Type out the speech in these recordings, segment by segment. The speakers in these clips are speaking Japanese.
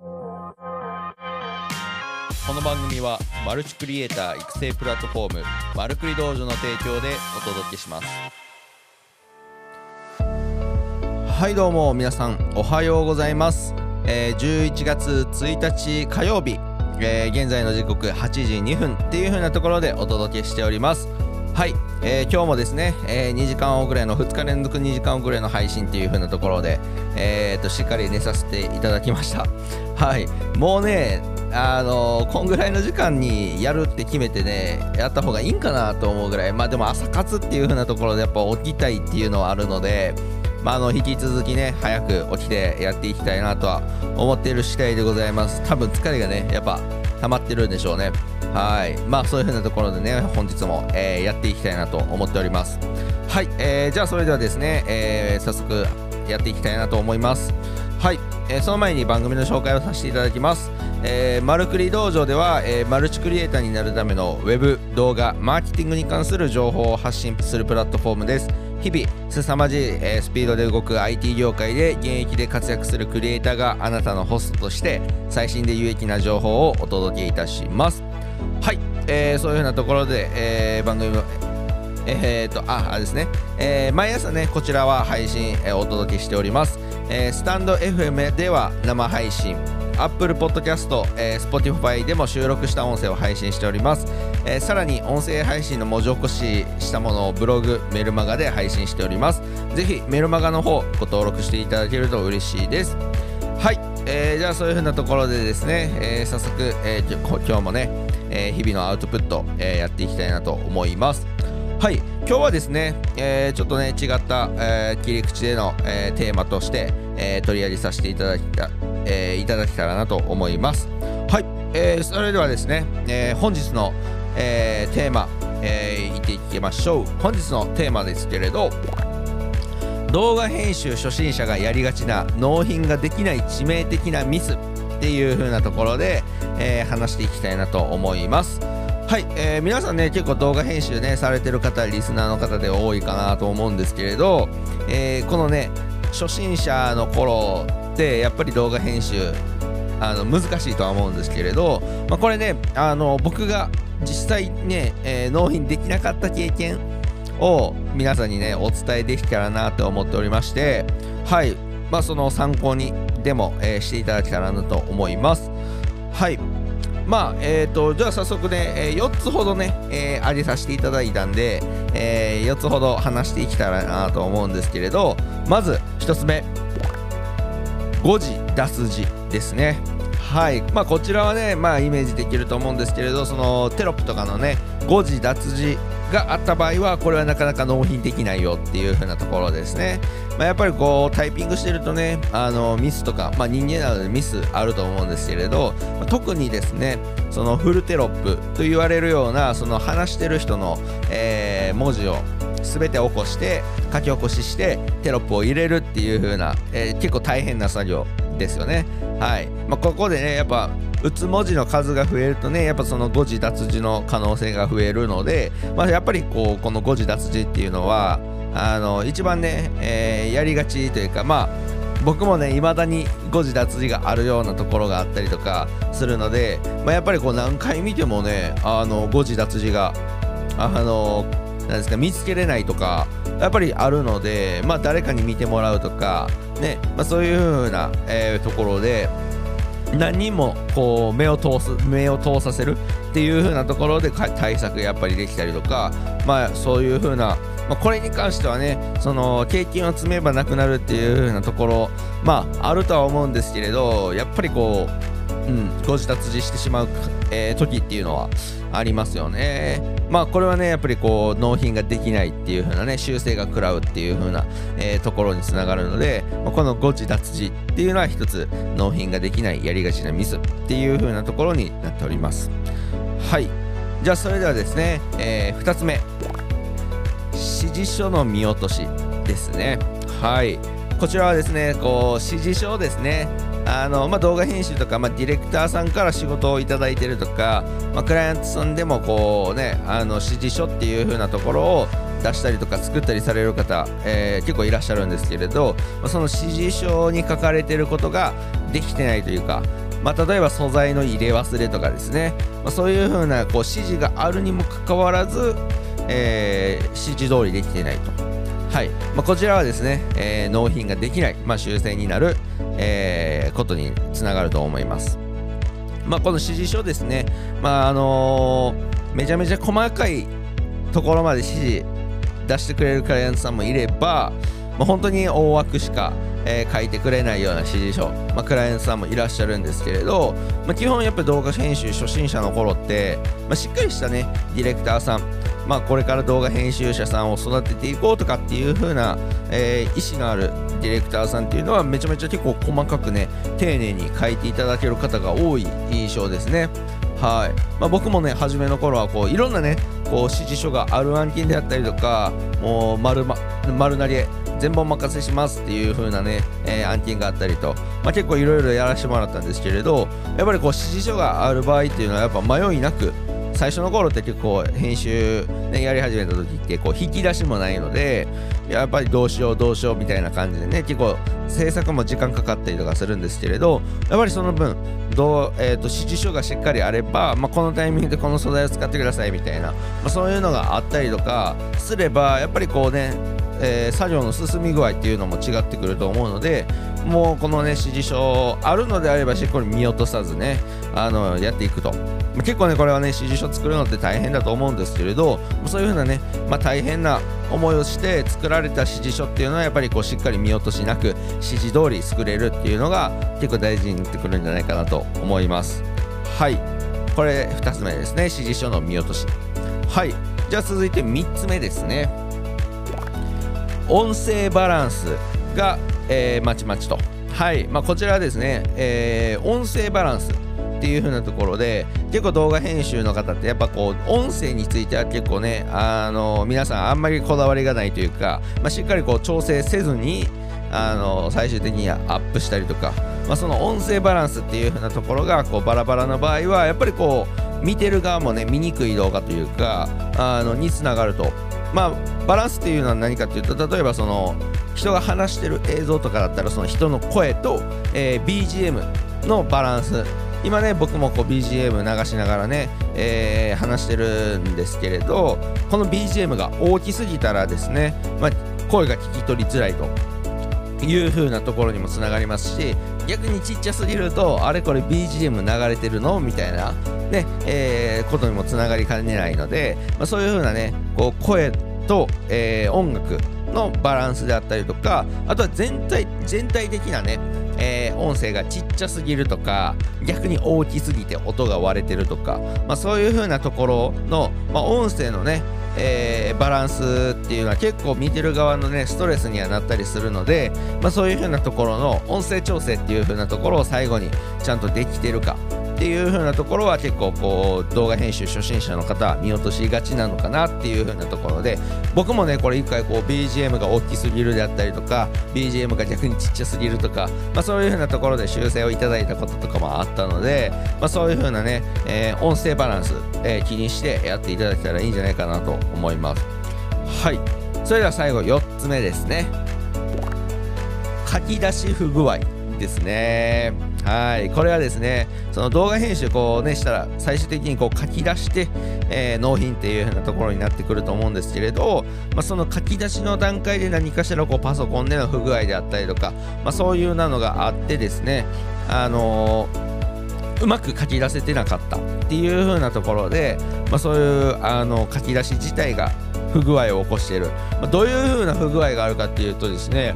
この番組はマルチクリエイター育成プラットフォームマルクリ道場の提供でお届けします。はいどうも皆さんおはようございます、えー11月1日火曜日、えー現在の時刻8時2分っていう風なところでお届けしております。はい、えー今日もですね、えー2時間遅れの2日連続2時間遅れの配信っていう風なところで、えー、としっかり寝させていただきました。はい。もうねあのーこんぐらいの時間にやるって決めてねやった方がいいんかなと思うぐらい。まあでも朝活っていう風なところでやっぱ起きたいっていうのはあるのでま、あの引き続きね早く起きてやっていきたいなとは思っている次第でございます。多分疲れがねやっぱ溜まってるんでしょうね。はい。まあそういう風なところでね本日も、えーやっていきたいなと思っております。はい、えーじゃあそれではですね、えー早速やっていきたいなと思います。はい、えーその前に番組の紹介をさせていただきます、えーマルクリ道場では、えーマルチクリエイターになるためのウェブ動画マーケティングに関する情報を発信するプラットフォームです。日々凄まじい、えースピードで動く IT 業界で現役で活躍するクリエイターがあなたのホストとして最新で有益な情報をお届けいたします、えーそういうふうなところで、えー番組のえー、とああですね、えー毎朝ねこちらは配信、えーお届けしております、えースタンド FM では生配信。Apple Podcast、えー Spotify でも収録した音声を配信しております、えーさらに音声配信の文字起こししたものをブログメルマガで配信しております。ぜひメルマガの方ご登録していただけると嬉しいです。はい、えーじゃあそういう風なところでですね、えー早速、えー今日もね、えー日々のアウトプット、えーやっていきたいなと思います。はい今日はですね、えーちょっとね違った、えー切り口での、えーテーマとして、えー取り上げさせていただきた、えーいただけたらなと思います。はい、えーそれではですね、えー本日の、えーテーマ、えー、っていきましょう。本日のテーマですけれど動画編集初心者がやりがちな納品ができない致命的なミスっていう風なところで、えー話していきたいなと思います。はい、えー皆さんね結構動画編集ねされてる方リスナーの方で多いかなと思うんですけれど、えーこのね初心者の頃ってやっぱり動画編集あの難しいとは思うんですけれど、まあ、これねあの僕が実際ね、えー納品できなかった経験を皆さんにねお伝えできたらなと思っておりましてはいまあその参考にでも、えーしていただけたらなと思います。はい。まあえー、とじゃあ早速ね、え4つほどね、えー挙げさせていただいたんで、え4つほど話していけたらなと思うんですけれどまず1つ目。誤字脱字ですね。はい。まあこちらはねまあイメージできると思うんですけれどそのテロップとかのね誤字脱字があった場合はこれはなかなか納品できないよっていう風なところですね、まあ、やっぱりこうタイピングしてるとねあのミスとか、まあ、人間なのでミスあると思うんですけれど、特にですねそのフルテロップと言われるようなその話してる人の、えー文字を全て起こして書き起こししてテロップを入れるっていう風な、えー結構大変な作業ですよね。はい、まあ、ここでねやっぱ打つ文字の数が増えるとねやっぱその誤字脱字の可能性が増えるので、まあ、やっぱりこうこの誤字脱字っていうのはあの一番ね、えーやりがちというかまあ僕もね未だに誤字脱字があるようなところがあったりとかするので、まあ、やっぱりこう何回見てもねあの誤字脱字があのなですか見つけれないとかやっぱりあるので、まあ、誰かに見てもらうとか、ねまあ、そういう風な、えーところで何人もこう目を通す目を通させるっていう風なところで対策やっぱりできたりとか、まあ、そういう風な、まあ、これに関してはねその経験を積めばなくなるっていう風なところまああるとは思うんですけれどやっぱりこう、うん、ご自達自してしまう、えー時っていうのはありますよね。まあこれはねやっぱりこう納品ができないっていう風なね修正が食らうっていう風な、えーところにつながるので、まあこの誤字脱字っていうのは一つ納品ができないやりがちなミスっていう風なところになっております。はい。じゃあそれではですね、え2つ目。指示書の見落としですね。はい。こちらはですねこう指示書ですねあの、まあ、動画編集とか、まあ、ディレクターさんから仕事をいただいてるとか、まあ、クライアントさんでもこうねあの指示書っていう風なところを出したりとか作ったりされる方、えー結構いらっしゃるんですけれど、まあその指示書に書かれてることができてないというかまあ、例えば素材の入れ忘れとかですね、まあ、そういう風なこう指示があるにもかかわらず、えー、指示通りできていないと。はいまあ、こちらはですね、えー、納品ができない、まあ、修正になる、えー、ことにつながると思います。まあ、この指示書ですね、まああのー、めちゃめちゃ細かいところまで指示出してくれるクライアントさんもいれば、まあ、本当に大枠しか、えー、書いてくれないような指示書、まあ、クライアントさんもいらっしゃるんですけれど、まあ、基本やっぱ動画編集初心者の頃って、まあ、しっかりしたねディレクターさん、まあ、これから動画編集者さんを育てていこうとかっていう風な、えー、意思のあるディレクターさんっていうのはめちゃめちゃ結構細かくね丁寧に書いていただける方が多い印象ですね。はい、まあ、僕もね初めの頃はこういろんなねこう指示書がある案件であったりとかもう丸,、ま、丸なり全部お任せしますっていう風なね、えー、案件があったりと、まあ、結構いろいろやらせてもらったんですけれどやっぱりこう指示書がある場合っていうのはやっぱ迷いなく最初の頃って結構編集、ね、やり始めた時ってこう引き出しもないのでやっぱりどうしようどうしようみたいな感じでね結構制作も時間かかったりとかするんですけれどやっぱりその分どう、えーと、指示書がしっかりあれば、まあ、このタイミングでこの素材を使ってくださいみたいな、まあ、そういうのがあったりとかすればやっぱりこうねえー、作業の進み具合っていうのも違ってくると思うのでもうこのね指示書あるのであればしっかり見落とさずねあのやっていくと。結構ねこれはね指示書作るのって大変だと思うんですけれどそういう風なね、まあ、大変な思いをして作られた指示書っていうのはやっぱりこうしっかり見落としなく指示通り作れるっていうのが結構大事になってくるんじゃないかなと思います。はい。これ2つ目ですね。指示書の見落とし。はい。じゃあ続いて3つ目ですね。音声バランスが、えー、まちまちと。はい。まあ、こちらですね、えー、音声バランスっていう風なところで結構動画編集の方ってやっぱこう音声については結構ねあの皆さんあんまりこだわりがないというか、まあ、しっかりこう調整せずにあの最終的にアップしたりとか、まあ、その音声バランスっていう風なところがこうバラバラな場合はやっぱりこう見てる側もね見にくい動画というかあのにつながると。まあバランスっていうのは何かっていうと例えばその人が話してる映像とかだったらその人の声と、えー、BGM のバランス。今ね僕もこう BGM 流しながらね、えー、話してるんですけれどこの BGM が大きすぎたらですね、まあ、声が聞き取りづらいという風なところにもつながりますし逆にちっちゃすぎるとあれこれ BGM 流れてるの？みたいなね、えー、ことにもつながりかねないので、まあ、そういう風なねこう声と、えー、音楽のバランスであったりとかあとは全体全体的なねえー、音声がちっちゃすぎるとか逆に大きすぎて音が割れてるとか、まあ、そういう風なところの、まあ、音声のねえー、バランスっていうのは結構見てる側のねストレスにはなったりするので、まあ、そういう風なところの音声調整っていう風なところを最後にちゃんとできてるかっていう風なところは結構こう動画編集初心者の方は見落としがちなのかなっていう風なところで僕もねこれ一回こう BGM が大きすぎるであったりとか BGM が逆にちっちゃすぎるとか、まあ、そういう風なところで修正をいただいたこととかもあったので、まあ、そういう風なね、えー、音声バランス、えー、気にしてやっていただけたらいいんじゃないかなと思います。はい。それでは最後4つ目ですね。書き出し不具合ですね。はい。これはですねその動画編集こうねしたら最終的にこう書き出して、えー、納品っていう風なところになってくると思うんですけれど、まあ、その書き出しの段階で何かしらこうパソコンでの不具合であったりとか、まあ、そういうなのがあってですねあのー、うまく書き出せてなかったっていう風なところで、まあ、そういうあの書き出し自体が不具合を起こしている、まあ、どういう風な不具合があるかっていうとですね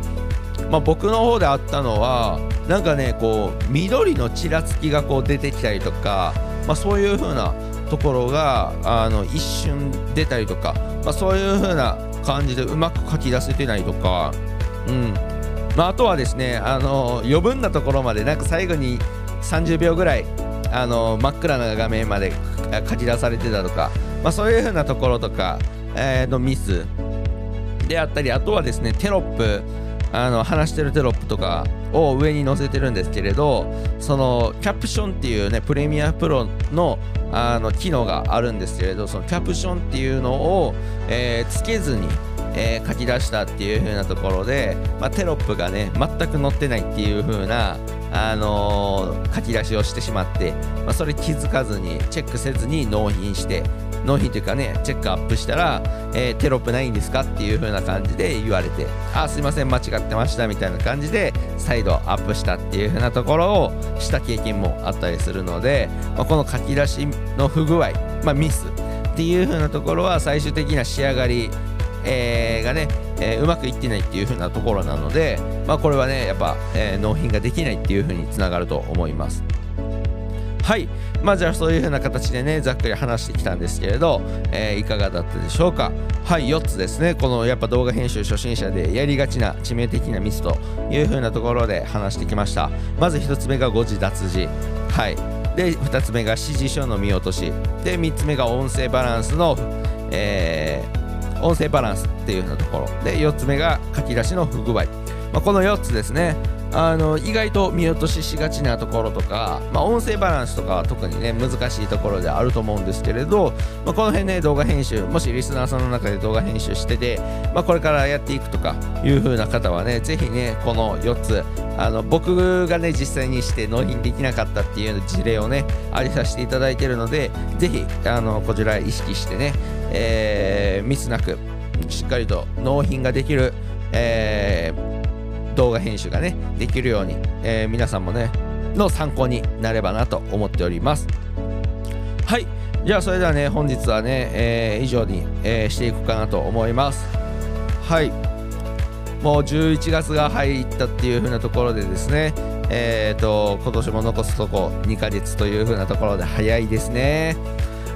まあ、僕の方であったのはなんかねこう緑のちらつきがこう出てきたりとか、まあ、そういう風なところがあの一瞬出たりとか、まあ、そういう風な感じでうまく書き出せてないとか、うん。まあ、あとはですねあの余分なところまでなんか最後に30秒ぐらいあの真っ暗な画面まで書き出されてたとか、まあ、そういう風なところとか、えー、のミスであったりあとはですねテロップあの話してるテロップとかを上に載せてるんですけれどそのキャプションっていうねプレミアプロのあの機能があるんですけれどそのキャプションっていうのを、えー、つけずにえー、書き出したっていう風なところで、まあ、テロップがね全く載ってないっていう風なあのー、書き出しをしてしまって、まあ、それ気づかずにチェックせずに納品して納品というかねチェックアップしたら、えー、テロップないんですかっていう風な感じで言われてあすいません間違ってましたみたいな感じで再度アップしたっていう風なところをした経験もあったりするので、まあ、この書き出しの不具合、まあ、ミスっていう風なところは最終的な仕上がりえー、がね、えー、うまくいってないっていう風なところなので、まあ、これはねやっぱ、えー、納品ができないっていう風につながると思います。はい。まあじゃあそういう風な形でねざっくり話してきたんですけれど、えー、いかがだったでしょうか。はい4つですね。このやっぱ動画編集初心者でやりがちな致命的なミスという風なところで話してきました。まず1つ目が誤字脱字。はい。で2つ目が指示書の見落とし。で3つ目が音声バランスの、えー音声バランスっていうようなところ。で4つ目が書き出しの不具合、まあ、この4つですね。あの意外と見落とししがちなところとか、まあ、音声バランスとかは特にね難しいところであると思うんですけれど、まあ、この辺ね動画編集もしリスナーさんの中で動画編集してて、まあ、これからやっていくとかいう風な方はねぜひねこの4つあの僕がね実際にして納品できなかったっていう事例をねありさせていただいているのでぜひあのこちら意識してね、えー、ミスなくしっかりと納品ができる、えー動画編集がねできるように、えー、皆さんもねの参考になればなと思っております。はい。じゃあそれではね本日はね、えー、以上に、えー、していくかなと思います。はい。もう11月が入ったっていう風なところでですねえーと今年も残すとこ2ヶ月という風なところで早いですね。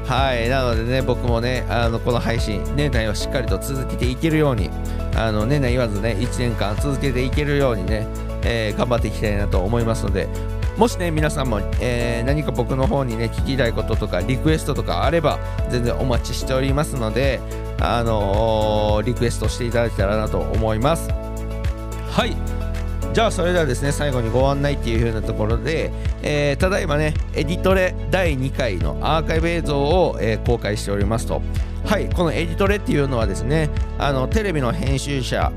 はい。なのでね僕もねあのこの配信年内はしっかりと続けていけるようにあの年内言わずね1年間続けていけるようにね、えー、頑張っていきたいなと思いますのでもしね皆さんも、えー、何か僕の方にね聞きたいこととかリクエストとかあれば全然お待ちしておりますのであのー、リクエストしていただけたらなと思います。はい。じゃあそれではですね最後にご案内っていう風なところで、えー、ただいまねエディトレ第2回のアーカイブ映像を、えー、公開しておりますと。はいこのエディトレっていうのはですねあのテレビの編集者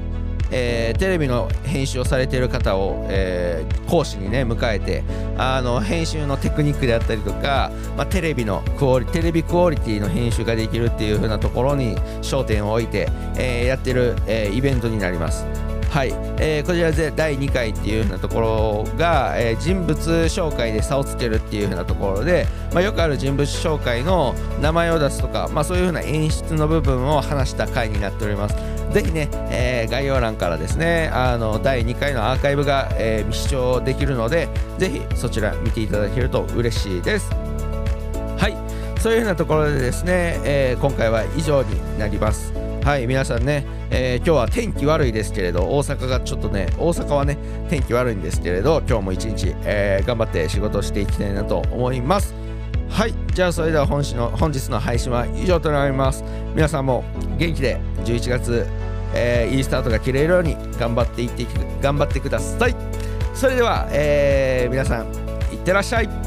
えー、テレビの編集をされている方を、えー、講師にね迎えてあの編集のテクニックであったりとか、まあ、テレビのクオリテレビクオリティの編集ができるっていう風なところに焦点を置いて、えー、やってる、えイベントになります。はい、えー、こちらで第2回っていう風なところが、えー、人物紹介で差をつけるっていう風なところで、まあ、よくある人物紹介の名前を出すとか、まあ、そういう風な演出の部分を話した回になっております。ぜひね、えー、概要欄からですね、あの第2回のアーカイブが、えー、視聴できるので、ぜひそちら見ていただけると嬉しいです。はい、そういう風なところでですね、えー、今回は以上になります。はい皆さんね、えー、今日は天気悪いですけれど大阪がちょっとね大阪はね天気悪いんですけれど今日も一日、えー、頑張って仕事していきたいなと思います。はいじゃあそれでは本日の本日の配信は以上となります。皆さんも元気で11月、えー、いいスタートが切れるように頑張っていって頑張ってください。それでは、えー、皆さんいってらっしゃい。